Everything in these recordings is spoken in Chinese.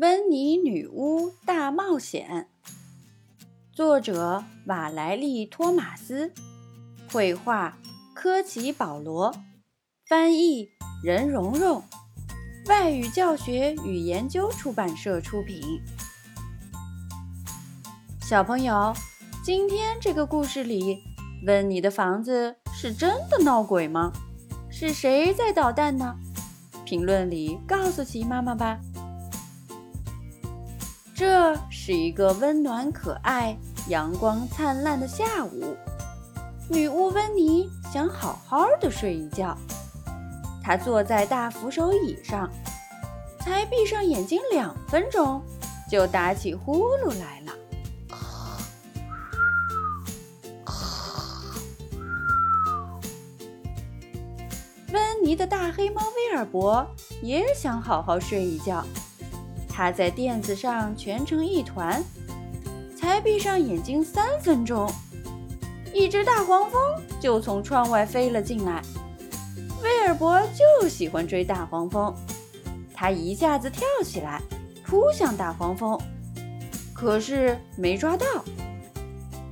温妮女巫大冒险，作者瓦莱丽·托马斯，绘画科奇·保罗，翻译任蓉蓉，外语教学与研究出版社出品。小朋友，今天这个故事里，温妮的房子是真的闹鬼吗？是谁在捣蛋呢？评论里告诉奇妈妈吧。这是一个温暖、可爱、阳光灿烂的下午。女巫温妮想好好的睡一觉。她坐在大扶手椅上，才闭上眼睛两分钟，就打起呼噜来了。温妮的大黑猫威尔伯也想好好睡一觉。他在垫子上蜷成一团，才闭上眼睛三分钟，一只大黄蜂就从窗外飞了进来。威尔伯就喜欢追大黄蜂，他一下子跳起来，扑向大黄蜂，可是没抓到。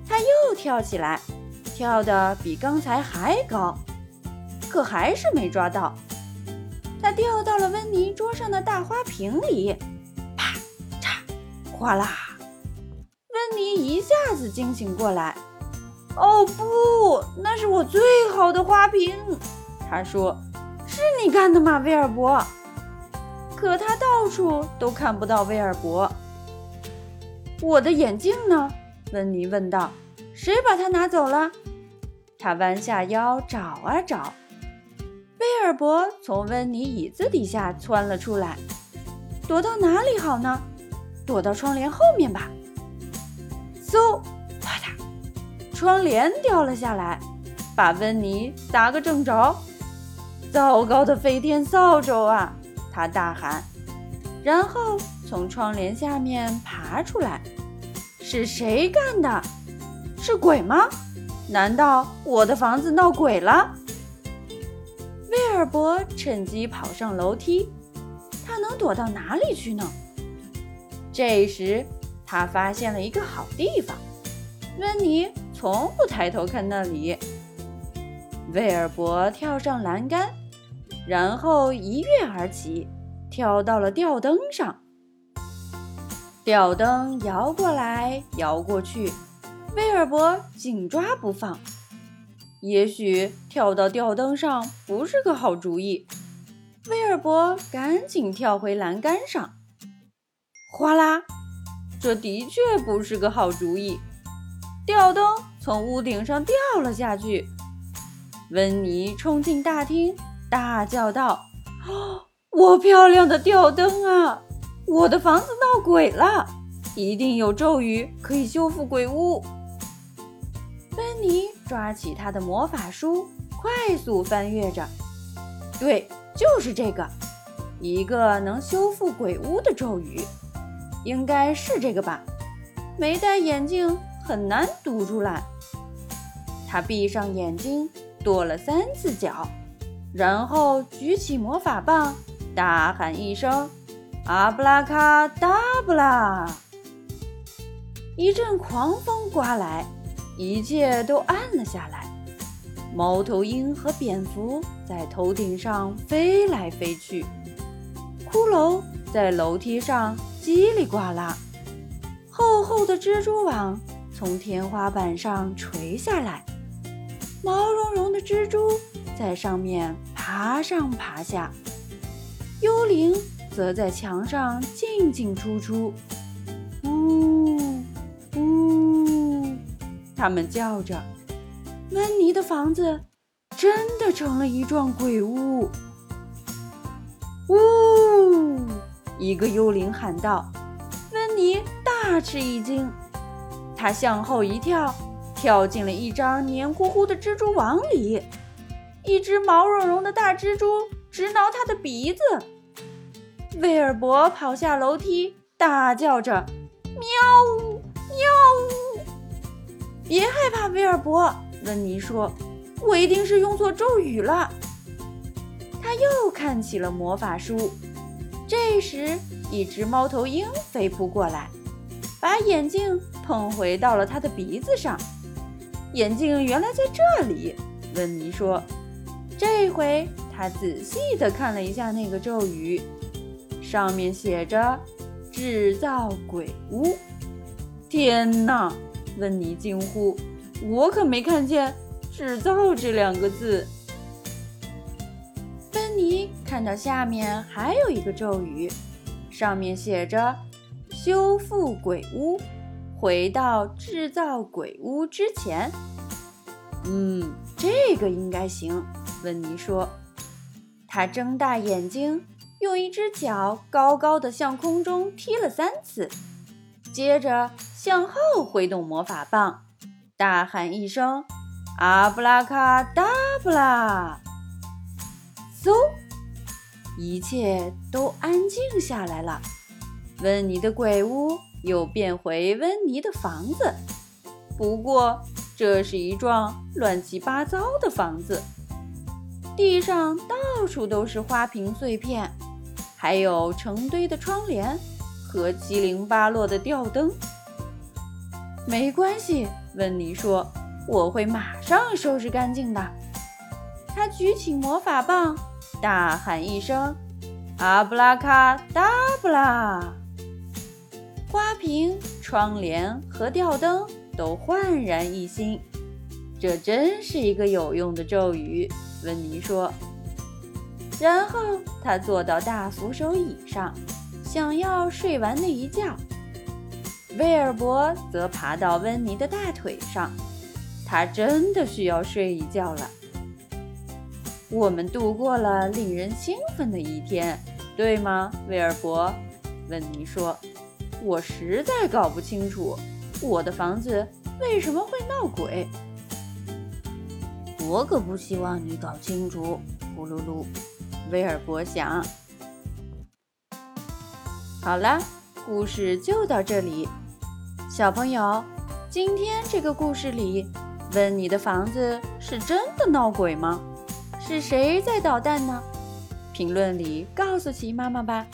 他又跳起来，跳得比刚才还高，可还是没抓到。他掉到了温妮桌上的大花瓶里。哗啦！温妮一下子惊醒过来。哦不，那是我最好的花瓶。他说：“是你干的吗，威尔伯？”可他到处都看不到威尔伯。我的眼镜呢？温妮问道。“谁把它拿走了？”他弯下腰找啊找。威尔伯从温妮椅子底下窜了出来。躲到哪里好呢？躲到窗帘后面吧。嗖，啪嗒，窗帘掉了下来，把温妮砸个正着。糟糕的飞天扫帚啊！他大喊，然后从窗帘下面爬出来。是谁干的？是鬼吗？难道我的房子闹鬼了？威尔伯趁机跑上楼梯。他能躲到哪里去呢？这时，他发现了一个好地方。温妮从不抬头看那里。威尔伯跳上栏杆，然后一跃而起，跳到了吊灯上。吊灯摇过来摇过去，威尔伯紧抓不放。也许跳到吊灯上不是个好主意。威尔伯赶紧跳回栏杆上。哗啦！这的确不是个好主意。吊灯从屋顶上掉了下去。温妮冲进大厅，大叫道：“我漂亮的吊灯啊！我的房子闹鬼了，一定有咒语可以修复鬼屋。”温妮抓起他的魔法书，快速翻阅着。对，就是这个，一个能修复鬼屋的咒语。应该是这个吧，没戴眼镜很难读出来。他闭上眼睛，跺了三次脚，然后举起魔法棒，大喊一声：“阿布拉卡达布拉！”一阵狂风刮来，一切都暗了下来。猫头鹰和蝙蝠在头顶上飞来飞去，骷髅在楼梯上。叽里呱啦，厚厚的蜘蛛网从天花板上垂下来，毛茸茸的蜘蛛在上面爬上爬下，幽灵则在墙上进进出出，呜呜，他们叫着。温妮的房子真的成了一幢鬼屋，呜。一个幽灵喊道：“温妮大吃一惊，他向后一跳，跳进了一张黏糊糊的蜘蛛网里。一只毛茸茸的大蜘蛛直挠他的鼻子。威尔伯跑下楼梯，大叫着：‘喵呜，喵呜！’别害怕，威尔伯。”温妮说，“我一定是用错咒语了。”他又看起了魔法书。这时，一只猫头鹰飞扑过来，把眼镜碰回到了他的鼻子上。眼镜原来在这里，温妮说。这回他仔细地看了一下那个咒语，上面写着“制造鬼屋”。天哪！温妮惊呼：“我可没看见‘制造’这两个字。”看到下面还有一个咒语，上面写着“修复鬼屋，回到制造鬼屋之前”。嗯，这个应该行。温妮说：“他睁大眼睛，用一只脚高高的向空中踢了三次，接着向后挥动魔法棒，大喊一声：‘阿布拉卡达布拉！’嗖，一切都安静下来了。温妮的鬼屋又变回温妮的房子，不过这是一幢乱七八糟的房子。”地上到处都是花瓶碎片，还有成堆的窗帘和七零八落的吊灯。没关系，温妮说：“我会马上收拾干净的。”他举起魔法棒，大喊一声：“阿布拉卡达布拉！”花瓶、窗帘和吊灯都焕然一新。这真是一个有用的咒语。温妮说，然后他坐到大扶手椅上，想要睡完那一觉。威尔伯则爬到温妮的大腿上，他真的需要睡一觉了。我们度过了令人兴奋的一天，对吗，威尔伯？温妮说：“我实在搞不清楚，我的房子为什么会闹鬼。”我可不希望你搞清楚，呼噜噜，威尔伯想。好了，故事就到这里。小朋友，今天这个故事里，温妮的房子是真的闹鬼吗？是谁在捣蛋呢？评论里告诉琪妈妈吧。